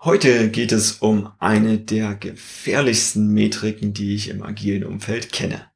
Heute geht es um eine der gefährlichsten Metriken, die ich im agilen Umfeld kenne.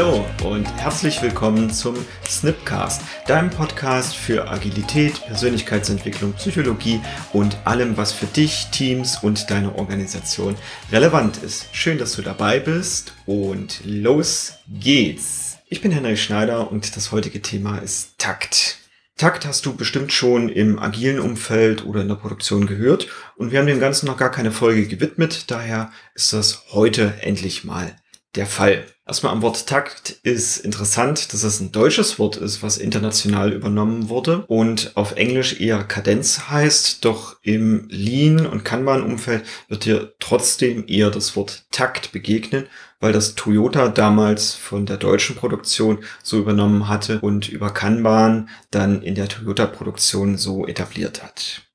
Hallo und herzlich willkommen zum Snipcast, deinem Podcast für Agilität, Persönlichkeitsentwicklung, Psychologie und allem, was für dich, Teams und deine Organisation relevant ist. Schön, dass du dabei bist und los geht's. Ich bin Henry Schneider und das heutige Thema ist Takt. Takt hast du bestimmt schon im agilen Umfeld oder in der Produktion gehört und wir haben dem Ganzen noch gar keine Folge gewidmet, daher ist das heute endlich mal der Fall. Erstmal am Wort Takt ist interessant, dass es ein deutsches Wort ist, was international übernommen wurde und auf Englisch eher Kadenz heißt, doch im Lean- und Kanban-Umfeld wird hier trotzdem eher das Wort Takt begegnen, weil das Toyota damals von der deutschen Produktion so übernommen hatte und über Kanban dann in der Toyota-Produktion so etabliert hat.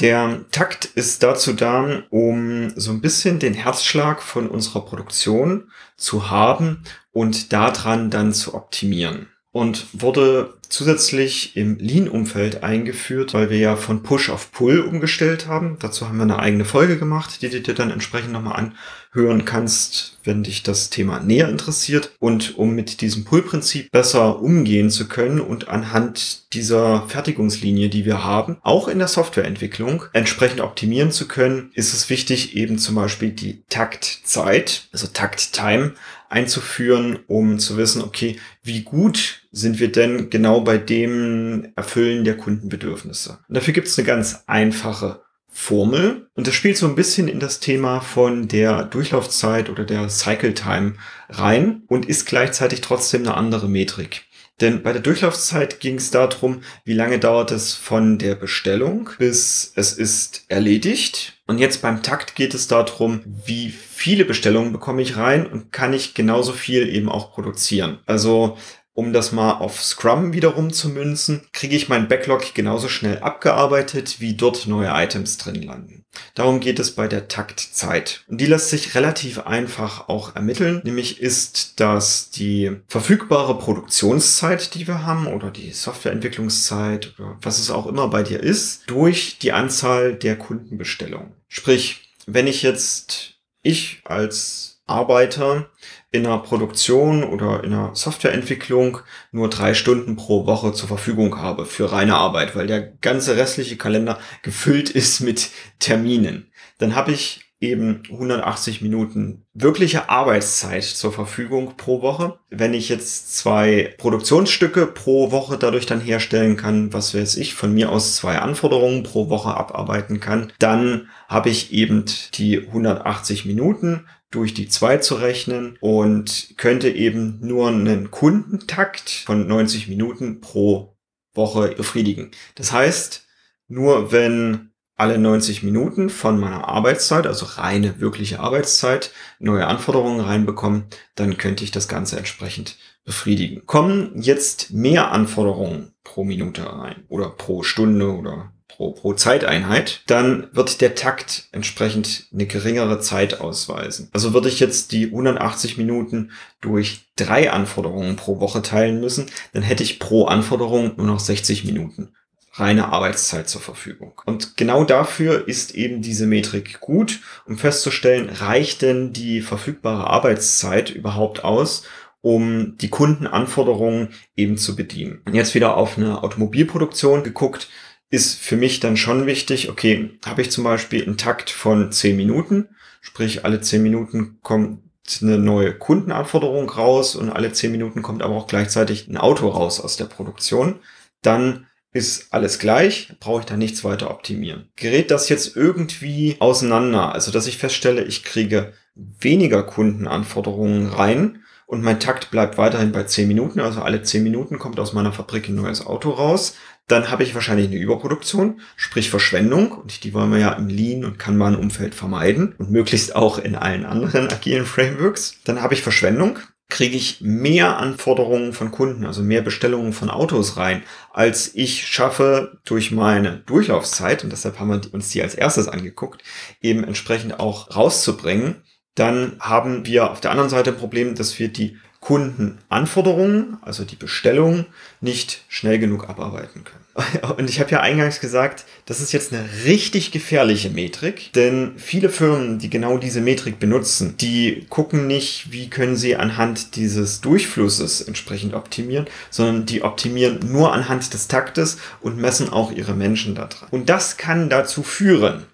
Der Takt ist dazu da, um so ein bisschen den Herzschlag von unserer Produktion zu haben und daran dann zu optimieren. Und wurde zusätzlich im Lean-Umfeld eingeführt, weil wir ja von Push auf Pull umgestellt haben. Dazu haben wir eine eigene Folge gemacht, die du dir dann entsprechend nochmal anhören kannst, wenn dich das Thema näher interessiert. Und um mit diesem Pull-Prinzip besser umgehen zu können und anhand dieser Fertigungslinie, die wir haben, auch in der Softwareentwicklung entsprechend optimieren zu können, ist es wichtig, eben zum Beispiel die Taktzeit, also Takt-Time, einzuführen, um zu wissen, okay, wie gut sind wir denn genau bei dem Erfüllen der Kundenbedürfnisse? Und dafür gibt es eine ganz einfache Formel und das spielt so ein bisschen in das Thema von der Durchlaufzeit oder der Cycle Time rein und ist gleichzeitig trotzdem eine andere Metrik. Denn bei der Durchlaufzeit ging es darum, wie lange dauert es von der Bestellung bis es ist erledigt. Und jetzt beim Takt geht es darum, wie viele Bestellungen bekomme ich rein und kann ich genauso viel eben auch produzieren. Also um das mal auf Scrum wiederum zu münzen, kriege ich mein Backlog genauso schnell abgearbeitet, wie dort neue Items drin landen. Darum geht es bei der Taktzeit. Und die lässt sich relativ einfach auch ermitteln. Nämlich ist das die verfügbare Produktionszeit, die wir haben, oder die Softwareentwicklungszeit, oder was es auch immer bei dir ist, durch die Anzahl der Kundenbestellungen. Sprich, wenn ich jetzt, ich als Arbeiter in einer Produktion oder in einer Softwareentwicklung nur drei Stunden pro Woche zur Verfügung habe für reine Arbeit, weil der ganze restliche Kalender gefüllt ist mit Terminen, dann habe ich eben 180 Minuten wirkliche Arbeitszeit zur Verfügung pro Woche. Wenn ich jetzt zwei Produktionsstücke pro Woche dadurch dann herstellen kann, was weiß ich, von mir aus zwei Anforderungen pro Woche abarbeiten kann, dann habe ich eben die 180 Minuten durch die zwei zu rechnen und könnte eben nur einen Kundentakt von 90 Minuten pro Woche befriedigen. Das heißt, nur wenn alle 90 Minuten von meiner Arbeitszeit, also reine wirkliche Arbeitszeit, neue Anforderungen reinbekommen, dann könnte ich das Ganze entsprechend befriedigen. Kommen jetzt mehr Anforderungen pro Minute rein oder pro Stunde oder pro, pro Zeiteinheit, dann wird der Takt entsprechend eine geringere Zeit ausweisen. Also würde ich jetzt die 180 Minuten durch drei Anforderungen pro Woche teilen müssen, dann hätte ich pro Anforderung nur noch 60 Minuten reine Arbeitszeit zur Verfügung. Und genau dafür ist eben diese Metrik gut, um festzustellen, reicht denn die verfügbare Arbeitszeit überhaupt aus, um die Kundenanforderungen eben zu bedienen. Jetzt wieder auf eine Automobilproduktion geguckt, ist für mich dann schon wichtig, okay, habe ich zum Beispiel einen Takt von 10 Minuten, sprich alle 10 Minuten kommt eine neue Kundenanforderung raus und alle 10 Minuten kommt aber auch gleichzeitig ein Auto raus aus der Produktion, dann ist alles gleich, brauche ich da nichts weiter optimieren. Gerät das jetzt irgendwie auseinander, also dass ich feststelle, ich kriege weniger Kundenanforderungen rein und mein Takt bleibt weiterhin bei 10 Minuten, also alle 10 Minuten kommt aus meiner Fabrik ein neues Auto raus, dann habe ich wahrscheinlich eine Überproduktion, sprich Verschwendung. Und die wollen wir ja im Lean- und Kanban-Umfeld vermeiden und möglichst auch in allen anderen agilen Frameworks. Dann habe ich Verschwendung, kriege ich mehr Anforderungen von Kunden, also mehr Bestellungen von Autos rein, als ich schaffe durch meine Durchlaufzeit, und deshalb haben wir uns die als erstes angeguckt, eben entsprechend auch rauszubringen dann haben wir auf der anderen Seite ein Problem, dass wir die Kundenanforderungen, also die Bestellung, nicht schnell genug abarbeiten können. Und ich habe ja eingangs gesagt, das ist jetzt eine richtig gefährliche Metrik, denn viele Firmen, die genau diese Metrik benutzen, die gucken nicht, wie können sie anhand dieses Durchflusses entsprechend optimieren, sondern die optimieren nur anhand des Taktes und messen auch ihre Menschen daran. Und das kann dazu führen,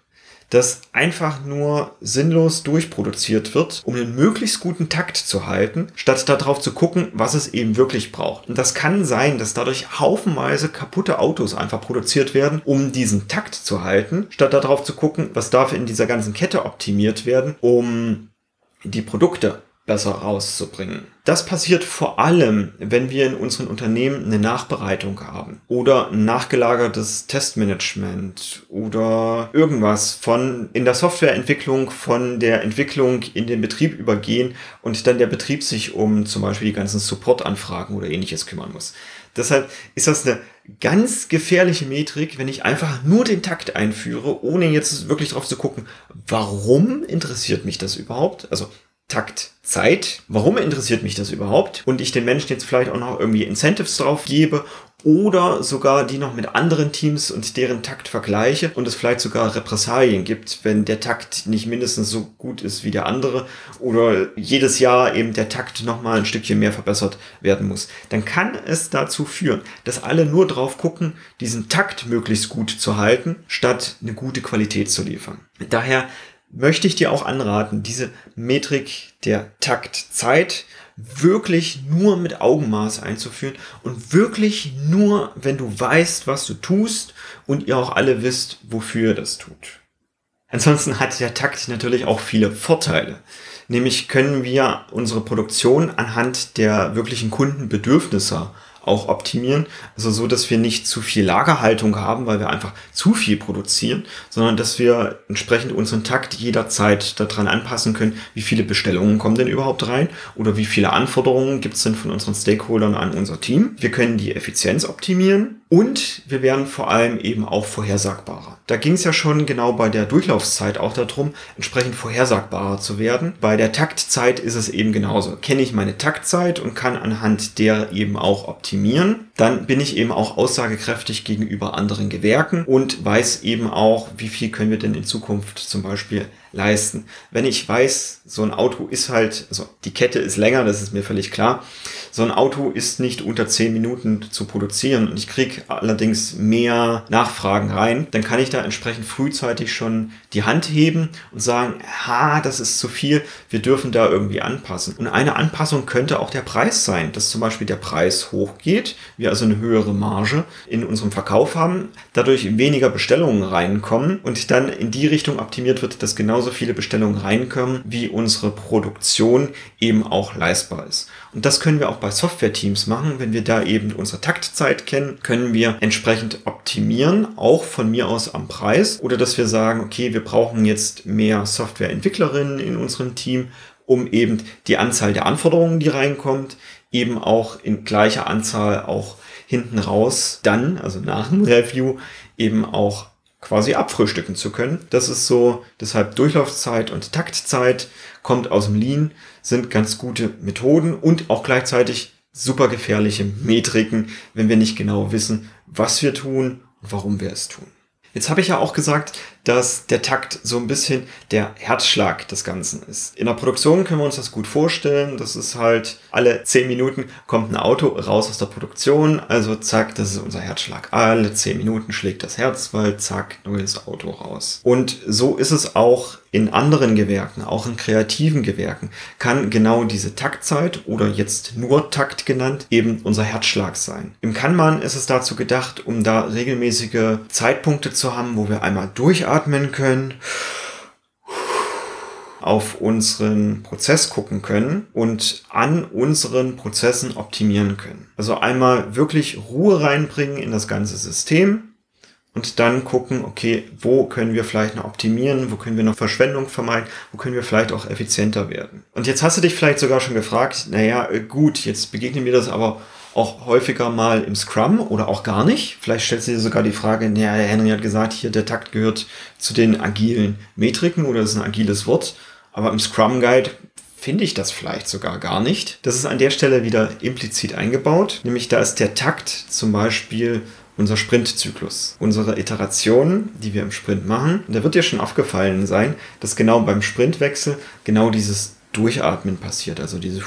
das einfach nur sinnlos durchproduziert wird, um einen möglichst guten Takt zu halten, statt darauf zu gucken, was es eben wirklich braucht. Und das kann sein, dass dadurch haufenweise kaputte Autos einfach produziert werden, um diesen Takt zu halten, statt darauf zu gucken, was darf in dieser ganzen Kette optimiert werden, um die Produkte besser rauszubringen. Das passiert vor allem, wenn wir in unseren Unternehmen eine Nachbereitung haben oder nachgelagertes Testmanagement oder irgendwas von in der Softwareentwicklung von der Entwicklung in den Betrieb übergehen und dann der Betrieb sich um zum Beispiel die ganzen Supportanfragen oder ähnliches kümmern muss. Deshalb ist das eine ganz gefährliche Metrik, wenn ich einfach nur den Takt einführe, ohne jetzt wirklich drauf zu gucken, warum interessiert mich das überhaupt? Also Takt Zeit. Warum interessiert mich das überhaupt? Und ich den Menschen jetzt vielleicht auch noch irgendwie Incentives drauf gebe oder sogar die noch mit anderen Teams und deren Takt vergleiche und es vielleicht sogar Repressalien gibt, wenn der Takt nicht mindestens so gut ist wie der andere oder jedes Jahr eben der Takt nochmal ein Stückchen mehr verbessert werden muss. Dann kann es dazu führen, dass alle nur drauf gucken, diesen Takt möglichst gut zu halten, statt eine gute Qualität zu liefern. Daher möchte ich dir auch anraten, diese Metrik der Taktzeit wirklich nur mit Augenmaß einzuführen und wirklich nur, wenn du weißt, was du tust und ihr auch alle wisst, wofür ihr das tut. Ansonsten hat der Takt natürlich auch viele Vorteile. Nämlich können wir unsere Produktion anhand der wirklichen Kundenbedürfnisse auch optimieren. Also so, dass wir nicht zu viel Lagerhaltung haben, weil wir einfach zu viel produzieren, sondern dass wir entsprechend unseren Takt jederzeit daran anpassen können, wie viele Bestellungen kommen denn überhaupt rein oder wie viele Anforderungen gibt es denn von unseren Stakeholdern an unser Team. Wir können die Effizienz optimieren und wir werden vor allem eben auch vorhersagbarer. Da ging es ja schon genau bei der Durchlaufzeit auch darum, entsprechend vorhersagbarer zu werden. Bei der Taktzeit ist es eben genauso. Kenne ich meine Taktzeit und kann anhand der eben auch optimieren, dann bin ich eben auch aussagekräftig gegenüber anderen Gewerken und weiß eben auch, wie viel können wir denn in Zukunft zum Beispiel leisten. Wenn ich weiß, so ein Auto ist halt, also die Kette ist länger, das ist mir völlig klar. So ein Auto ist nicht unter 10 Minuten zu produzieren und ich kriege allerdings mehr Nachfragen rein, dann kann ich da entsprechend frühzeitig schon die Hand heben und sagen, ha, das ist zu viel, wir dürfen da irgendwie anpassen. Und eine Anpassung könnte auch der Preis sein, dass zum Beispiel der Preis hochgeht, wir also eine höhere Marge in unserem Verkauf haben, dadurch weniger Bestellungen reinkommen und dann in die Richtung optimiert wird, dass genauso viele Bestellungen reinkommen, wie unsere Produktion eben auch leistbar ist. Und das können wir auch bei Software-Teams machen. Wenn wir da eben unsere Taktzeit kennen, können wir entsprechend optimieren, auch von mir aus am Preis. Oder dass wir sagen, okay, wir brauchen jetzt mehr Softwareentwicklerinnen in unserem Team, um eben die Anzahl der Anforderungen, die reinkommt, eben auch in gleicher Anzahl auch hinten raus dann, also nach dem Review, eben auch quasi abfrühstücken zu können. Das ist so, deshalb Durchlaufzeit und Taktzeit kommt aus dem Lean, sind ganz gute Methoden und auch gleichzeitig super gefährliche Metriken, wenn wir nicht genau wissen, was wir tun und warum wir es tun. Jetzt habe ich ja auch gesagt, dass der Takt so ein bisschen der Herzschlag des Ganzen ist. In der Produktion können wir uns das gut vorstellen. Das ist halt alle zehn Minuten kommt ein Auto raus aus der Produktion. Also zack, das ist unser Herzschlag. Alle zehn Minuten schlägt das Herz, weil zack, neues Auto raus. Und so ist es auch in anderen Gewerken, auch in kreativen Gewerken, kann genau diese Taktzeit oder jetzt nur Takt genannt eben unser Herzschlag sein. Im Kanban ist es dazu gedacht, um da regelmäßige Zeitpunkte zu haben, wo wir einmal durchatmen können auf unseren Prozess gucken können und an unseren Prozessen optimieren können. Also einmal wirklich Ruhe reinbringen in das ganze System, und dann gucken, okay, wo können wir vielleicht noch optimieren, wo können wir noch Verschwendung vermeiden, wo können wir vielleicht auch effizienter werden. Und jetzt hast du dich vielleicht sogar schon gefragt, naja, äh, gut, jetzt begegnen mir das aber auch häufiger mal im Scrum oder auch gar nicht. Vielleicht stellst du dir sogar die Frage, naja, Henry hat gesagt, hier der Takt gehört zu den agilen Metriken oder ist ein agiles Wort. Aber im Scrum Guide finde ich das vielleicht sogar gar nicht. Das ist an der Stelle wieder implizit eingebaut, nämlich da ist der Takt zum Beispiel unser Sprintzyklus, unsere Iterationen, die wir im Sprint machen. Und da wird dir schon aufgefallen sein, dass genau beim Sprintwechsel genau dieses Durchatmen passiert, also diese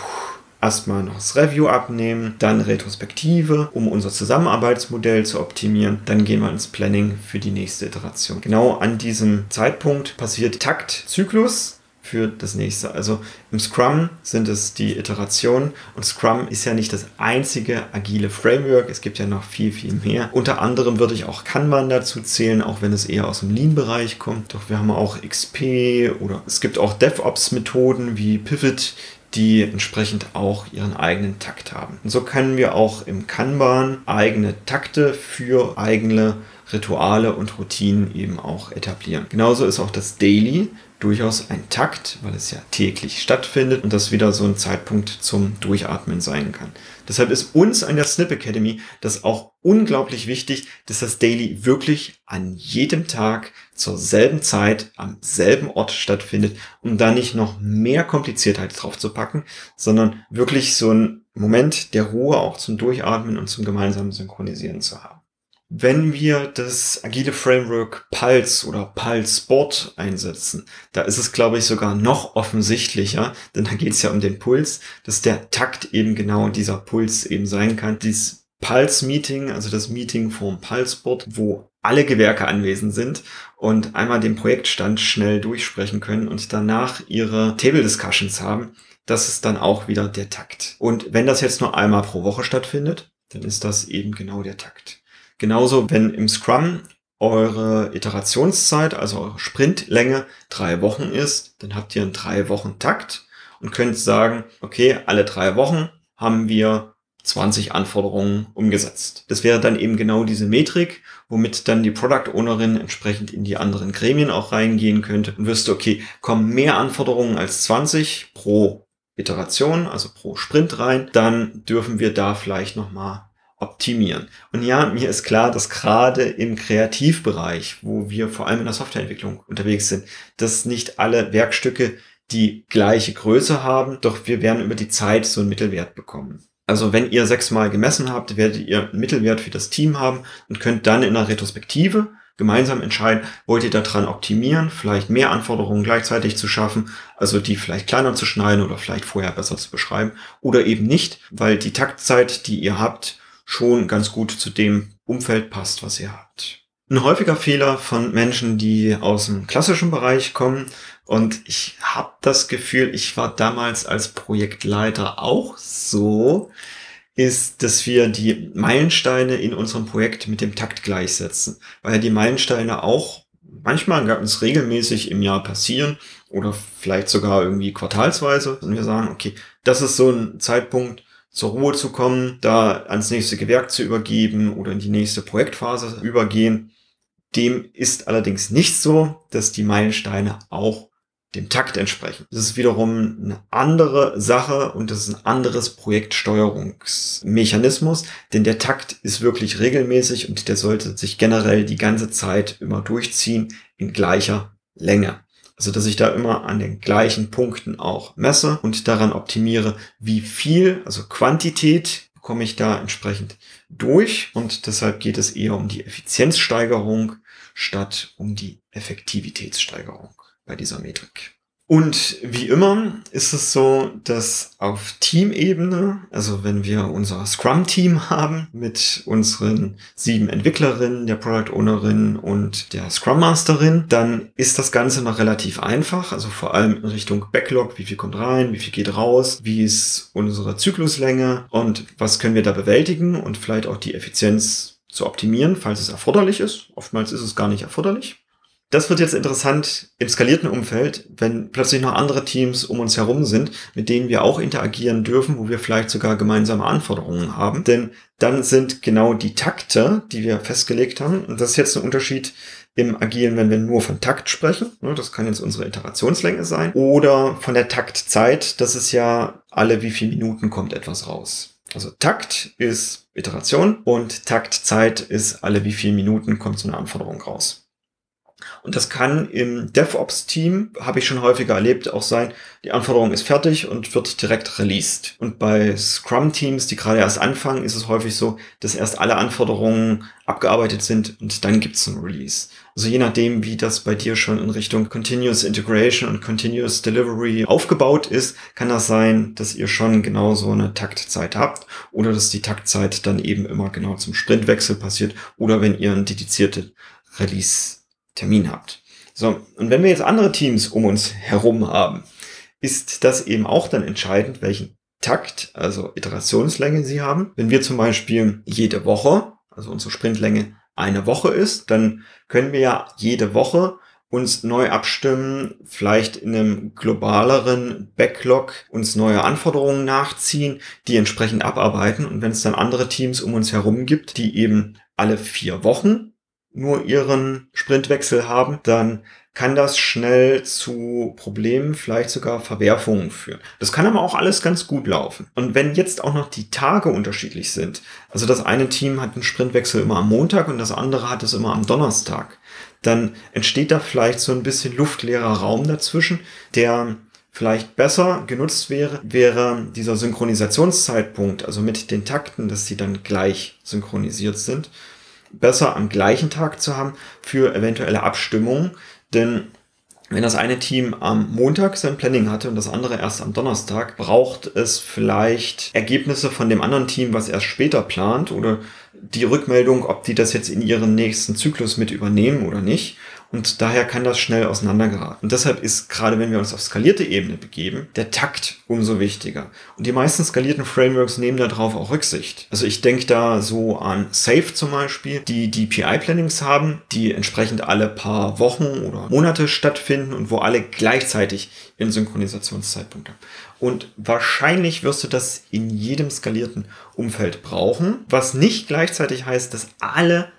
erstmal noch das Review abnehmen, dann Retrospektive, um unser Zusammenarbeitsmodell zu optimieren. Dann gehen wir ins Planning für die nächste Iteration. Genau an diesem Zeitpunkt passiert Taktzyklus für das nächste. Also im Scrum sind es die Iterationen und Scrum ist ja nicht das einzige agile Framework. Es gibt ja noch viel, viel mehr. Unter anderem würde ich auch Kanban dazu zählen, auch wenn es eher aus dem Lean-Bereich kommt. Doch wir haben auch XP oder es gibt auch DevOps-Methoden wie Pivot, die entsprechend auch ihren eigenen Takt haben. Und so können wir auch im Kanban eigene Takte für eigene Rituale und Routinen eben auch etablieren. Genauso ist auch das Daily durchaus ein Takt, weil es ja täglich stattfindet und das wieder so ein Zeitpunkt zum Durchatmen sein kann. Deshalb ist uns an der Snip Academy das auch unglaublich wichtig, dass das Daily wirklich an jedem Tag zur selben Zeit am selben Ort stattfindet, um da nicht noch mehr Kompliziertheit drauf zu packen, sondern wirklich so ein Moment der Ruhe auch zum Durchatmen und zum gemeinsamen Synchronisieren zu haben. Wenn wir das agile Framework Pulse oder Pulse Sport einsetzen, da ist es, glaube ich, sogar noch offensichtlicher, denn da geht es ja um den Puls, dass der Takt eben genau dieser Puls eben sein kann. Dieses Pulse Meeting, also das Meeting vom Pulse Board, wo alle Gewerke anwesend sind und einmal den Projektstand schnell durchsprechen können und danach ihre Table Discussions haben, das ist dann auch wieder der Takt. Und wenn das jetzt nur einmal pro Woche stattfindet, dann ist das eben genau der Takt. Genauso, wenn im Scrum eure Iterationszeit, also eure Sprintlänge drei Wochen ist, dann habt ihr einen drei Wochen Takt und könnt sagen, okay, alle drei Wochen haben wir 20 Anforderungen umgesetzt. Das wäre dann eben genau diese Metrik, womit dann die Product Ownerin entsprechend in die anderen Gremien auch reingehen könnte und wüsste, okay, kommen mehr Anforderungen als 20 pro Iteration, also pro Sprint rein, dann dürfen wir da vielleicht nochmal optimieren. Und ja, mir ist klar, dass gerade im Kreativbereich, wo wir vor allem in der Softwareentwicklung unterwegs sind, dass nicht alle Werkstücke die gleiche Größe haben, doch wir werden über die Zeit so einen Mittelwert bekommen. Also wenn ihr sechsmal gemessen habt, werdet ihr einen Mittelwert für das Team haben und könnt dann in einer Retrospektive gemeinsam entscheiden, wollt ihr daran optimieren, vielleicht mehr Anforderungen gleichzeitig zu schaffen, also die vielleicht kleiner zu schneiden oder vielleicht vorher besser zu beschreiben oder eben nicht, weil die Taktzeit, die ihr habt, schon ganz gut zu dem Umfeld passt, was ihr habt. Ein häufiger Fehler von Menschen, die aus dem klassischen Bereich kommen, und ich habe das Gefühl, ich war damals als Projektleiter auch so, ist, dass wir die Meilensteine in unserem Projekt mit dem Takt gleichsetzen, weil die Meilensteine auch manchmal ganz regelmäßig im Jahr passieren oder vielleicht sogar irgendwie quartalsweise. Und wir sagen, okay, das ist so ein Zeitpunkt, zur Ruhe zu kommen, da ans nächste Gewerk zu übergeben oder in die nächste Projektphase übergehen. Dem ist allerdings nicht so, dass die Meilensteine auch dem Takt entsprechen. Das ist wiederum eine andere Sache und das ist ein anderes Projektsteuerungsmechanismus, denn der Takt ist wirklich regelmäßig und der sollte sich generell die ganze Zeit immer durchziehen in gleicher Länge. Also, dass ich da immer an den gleichen Punkten auch messe und daran optimiere, wie viel, also Quantität komme ich da entsprechend durch. Und deshalb geht es eher um die Effizienzsteigerung statt um die Effektivitätssteigerung bei dieser Metrik. Und wie immer ist es so, dass auf Teamebene, also wenn wir unser Scrum-Team haben mit unseren sieben Entwicklerinnen, der Product Ownerin und der Scrum Masterin, dann ist das Ganze noch relativ einfach. Also vor allem in Richtung Backlog, wie viel kommt rein, wie viel geht raus, wie ist unsere Zykluslänge und was können wir da bewältigen und vielleicht auch die Effizienz zu optimieren, falls es erforderlich ist. Oftmals ist es gar nicht erforderlich. Das wird jetzt interessant im skalierten Umfeld, wenn plötzlich noch andere Teams um uns herum sind, mit denen wir auch interagieren dürfen, wo wir vielleicht sogar gemeinsame Anforderungen haben. Denn dann sind genau die Takte, die wir festgelegt haben, und das ist jetzt ein Unterschied im Agilen, wenn wir nur von Takt sprechen, ne, das kann jetzt unsere Iterationslänge sein, oder von der Taktzeit, das ist ja alle wie viele Minuten kommt etwas raus. Also Takt ist Iteration und Taktzeit ist alle wie viele Minuten kommt so eine Anforderung raus. Und das kann im DevOps-Team, habe ich schon häufiger erlebt, auch sein, die Anforderung ist fertig und wird direkt released. Und bei Scrum-Teams, die gerade erst anfangen, ist es häufig so, dass erst alle Anforderungen abgearbeitet sind und dann gibt es ein Release. Also je nachdem, wie das bei dir schon in Richtung Continuous Integration und Continuous Delivery aufgebaut ist, kann das sein, dass ihr schon genau so eine Taktzeit habt oder dass die Taktzeit dann eben immer genau zum Sprintwechsel passiert oder wenn ihr ein dedizierte Release Termin habt. So, und wenn wir jetzt andere Teams um uns herum haben, ist das eben auch dann entscheidend, welchen Takt, also Iterationslänge sie haben. Wenn wir zum Beispiel jede Woche, also unsere Sprintlänge eine Woche ist, dann können wir ja jede Woche uns neu abstimmen, vielleicht in einem globaleren Backlog uns neue Anforderungen nachziehen, die entsprechend abarbeiten. Und wenn es dann andere Teams um uns herum gibt, die eben alle vier Wochen nur ihren Sprintwechsel haben, dann kann das schnell zu Problemen, vielleicht sogar Verwerfungen führen. Das kann aber auch alles ganz gut laufen. Und wenn jetzt auch noch die Tage unterschiedlich sind, also das eine Team hat einen Sprintwechsel immer am Montag und das andere hat es immer am Donnerstag, dann entsteht da vielleicht so ein bisschen luftleerer Raum dazwischen, der vielleicht besser genutzt wäre, wäre dieser Synchronisationszeitpunkt, also mit den Takten, dass sie dann gleich synchronisiert sind besser am gleichen Tag zu haben für eventuelle Abstimmungen. Denn wenn das eine Team am Montag sein Planning hatte und das andere erst am Donnerstag, braucht es vielleicht Ergebnisse von dem anderen Team, was erst später plant oder die Rückmeldung, ob die das jetzt in ihren nächsten Zyklus mit übernehmen oder nicht. Und daher kann das schnell auseinandergeraten. Und deshalb ist, gerade wenn wir uns auf skalierte Ebene begeben, der Takt umso wichtiger. Und die meisten skalierten Frameworks nehmen darauf auch Rücksicht. Also ich denke da so an Safe zum Beispiel, die DPI-Plannings haben, die entsprechend alle paar Wochen oder Monate stattfinden und wo alle gleichzeitig ihren Synchronisationszeitpunkt haben. Und wahrscheinlich wirst du das in jedem skalierten Umfeld brauchen, was nicht gleichzeitig heißt, dass alle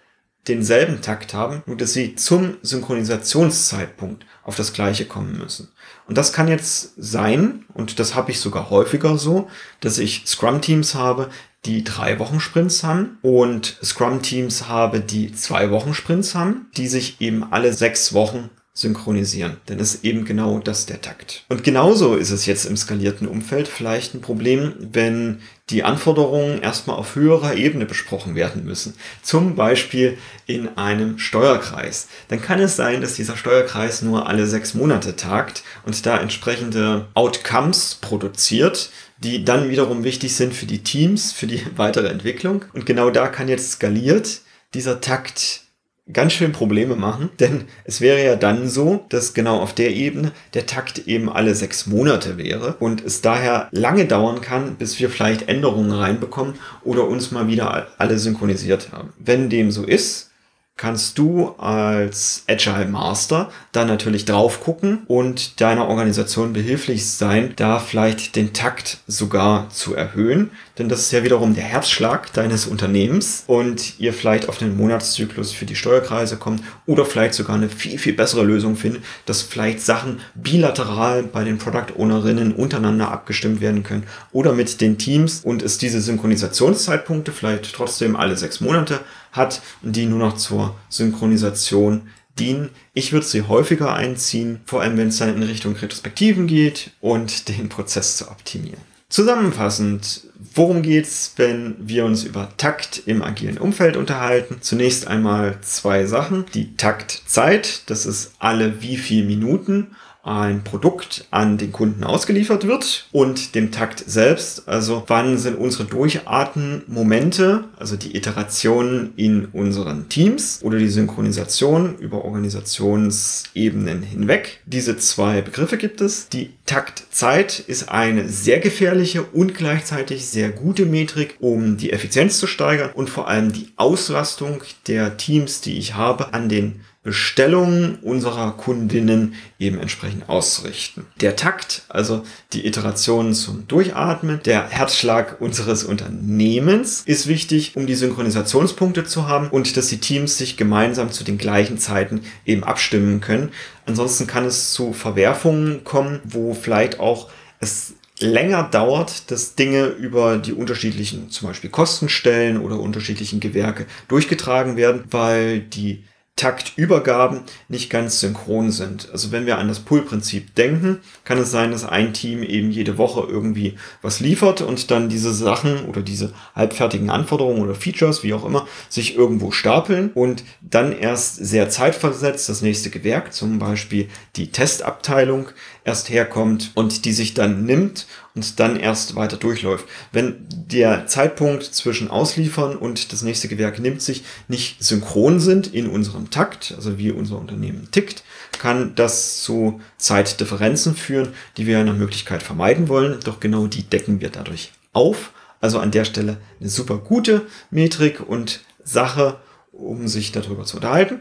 denselben Takt haben, nur dass sie zum Synchronisationszeitpunkt auf das gleiche kommen müssen. Und das kann jetzt sein, und das habe ich sogar häufiger so, dass ich Scrum-Teams habe, die drei Wochen Sprints haben und Scrum-Teams habe, die zwei Wochen Sprints haben, die sich eben alle sechs Wochen synchronisieren. Denn ist eben genau das der Takt. Und genauso ist es jetzt im skalierten Umfeld vielleicht ein Problem, wenn die Anforderungen erstmal auf höherer Ebene besprochen werden müssen. Zum Beispiel in einem Steuerkreis. Dann kann es sein, dass dieser Steuerkreis nur alle sechs Monate tagt und da entsprechende Outcomes produziert, die dann wiederum wichtig sind für die Teams, für die weitere Entwicklung. Und genau da kann jetzt skaliert dieser Takt ganz schön Probleme machen, denn es wäre ja dann so, dass genau auf der Ebene der Takt eben alle sechs Monate wäre und es daher lange dauern kann, bis wir vielleicht Änderungen reinbekommen oder uns mal wieder alle synchronisiert haben. Wenn dem so ist, kannst du als Agile Master dann natürlich drauf gucken und deiner Organisation behilflich sein, da vielleicht den Takt sogar zu erhöhen. Denn das ist ja wiederum der Herzschlag deines Unternehmens und ihr vielleicht auf den Monatszyklus für die Steuerkreise kommt oder vielleicht sogar eine viel, viel bessere Lösung findet, dass vielleicht Sachen bilateral bei den Product Ownerinnen untereinander abgestimmt werden können oder mit den Teams und es diese Synchronisationszeitpunkte vielleicht trotzdem alle sechs Monate hat und die nur noch zur Synchronisation dienen. Ich würde sie häufiger einziehen, vor allem wenn es dann in Richtung Retrospektiven geht und den Prozess zu optimieren. Zusammenfassend, worum geht's, wenn wir uns über Takt im agilen Umfeld unterhalten? Zunächst einmal zwei Sachen. Die Taktzeit, das ist alle wie viel Minuten ein Produkt an den Kunden ausgeliefert wird und dem Takt selbst. Also wann sind unsere Durchatmen-Momente, also die Iterationen in unseren Teams oder die Synchronisation über Organisationsebenen hinweg. Diese zwei Begriffe gibt es. Die Taktzeit ist eine sehr gefährliche und gleichzeitig sehr gute Metrik, um die Effizienz zu steigern und vor allem die Auslastung der Teams, die ich habe, an den Bestellungen unserer Kundinnen eben entsprechend auszurichten. Der Takt, also die Iteration zum Durchatmen, der Herzschlag unseres Unternehmens ist wichtig, um die Synchronisationspunkte zu haben und dass die Teams sich gemeinsam zu den gleichen Zeiten eben abstimmen können. Ansonsten kann es zu Verwerfungen kommen, wo vielleicht auch es länger dauert, dass Dinge über die unterschiedlichen, zum Beispiel Kostenstellen oder unterschiedlichen Gewerke durchgetragen werden, weil die Taktübergaben nicht ganz synchron sind. Also wenn wir an das Pull-Prinzip denken, kann es sein, dass ein Team eben jede Woche irgendwie was liefert und dann diese Sachen oder diese halbfertigen Anforderungen oder Features, wie auch immer, sich irgendwo stapeln und dann erst sehr zeitversetzt das nächste Gewerk, zum Beispiel die Testabteilung, erst herkommt und die sich dann nimmt und dann erst weiter durchläuft. Wenn der Zeitpunkt zwischen Ausliefern und das nächste Gewerk nimmt sich nicht synchron sind in unserem Takt, also wie unser Unternehmen tickt, kann das zu Zeitdifferenzen führen, die wir nach Möglichkeit vermeiden wollen. Doch genau die decken wir dadurch auf. Also an der Stelle eine super gute Metrik und Sache, um sich darüber zu unterhalten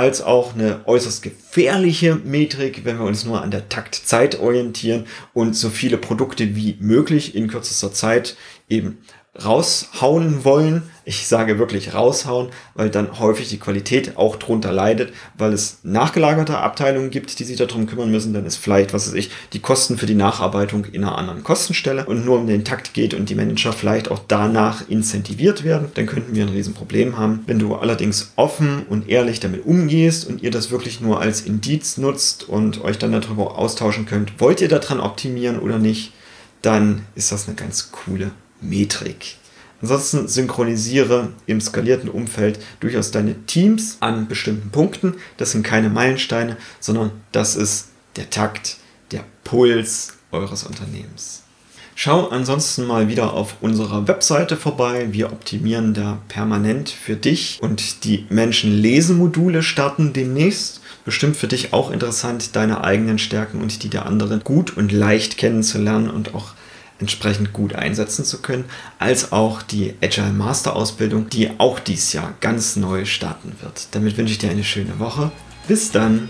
als auch eine äußerst gefährliche Metrik, wenn wir uns nur an der Taktzeit orientieren und so viele Produkte wie möglich in kürzester Zeit eben raushauen wollen. Ich sage wirklich raushauen, weil dann häufig die Qualität auch drunter leidet, weil es nachgelagerte Abteilungen gibt, die sich darum kümmern müssen. Dann ist vielleicht, was weiß ich, die Kosten für die Nacharbeitung in einer anderen Kostenstelle und nur um den Takt geht und die Manager vielleicht auch danach incentiviert werden, dann könnten wir ein Riesenproblem haben. Wenn du allerdings offen und ehrlich damit umgehst und ihr das wirklich nur als Indiz nutzt und euch dann darüber austauschen könnt, wollt ihr daran optimieren oder nicht, dann ist das eine ganz coole Metrik. Ansonsten synchronisiere im skalierten Umfeld durchaus deine Teams an bestimmten Punkten. Das sind keine Meilensteine, sondern das ist der Takt, der Puls eures Unternehmens. Schau ansonsten mal wieder auf unserer Webseite vorbei. Wir optimieren da permanent für dich und die Menschen-Lesen-Module starten demnächst. Bestimmt für dich auch interessant, deine eigenen Stärken und die der anderen gut und leicht kennenzulernen und auch entsprechend gut einsetzen zu können, als auch die Agile Master Ausbildung, die auch dieses Jahr ganz neu starten wird. Damit wünsche ich dir eine schöne Woche. Bis dann!